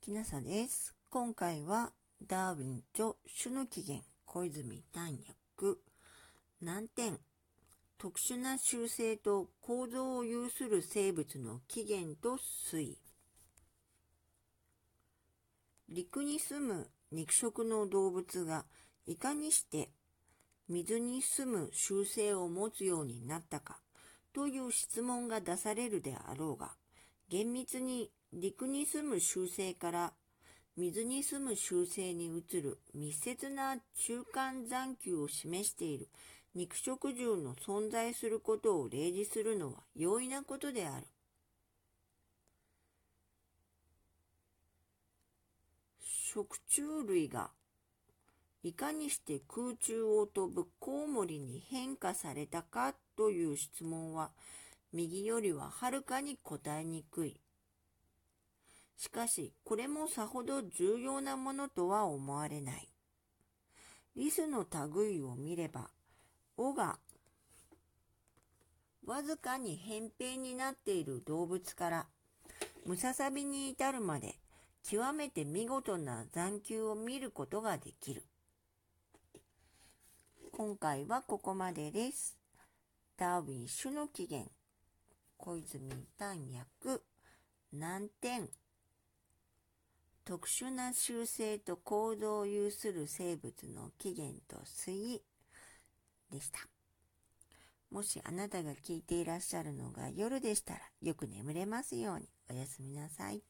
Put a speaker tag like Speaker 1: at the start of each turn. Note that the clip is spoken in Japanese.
Speaker 1: きなさです。今回はダーウィン著種の起源小泉丹訳難点特殊な習性と構造を有する生物の起源と推移陸に住む肉食の動物がいかにして水に住む習性を持つようになったかという質問が出されるであろうが厳密に陸に住む習性から水に住む習性に移る密接な中間残球を示している肉食獣の存在することを例示するのは容易なことである。食虫類がいかにして空中を飛ぶコウモリに変化されたかという質問は右よりははるかに答えにくい。しかし、これもさほど重要なものとは思われない。リスの類を見れば、尾がわずかに扁平になっている動物から、ムササビに至るまで極めて見事な残球を見ることができる。今回はここまでです。ダーウィン種の起源、小泉丹訳、難点、特殊な習性と行動を有する生物の起源と推移でした。もしあなたが聞いていらっしゃるのが夜でしたらよく眠れますようにおやすみなさい。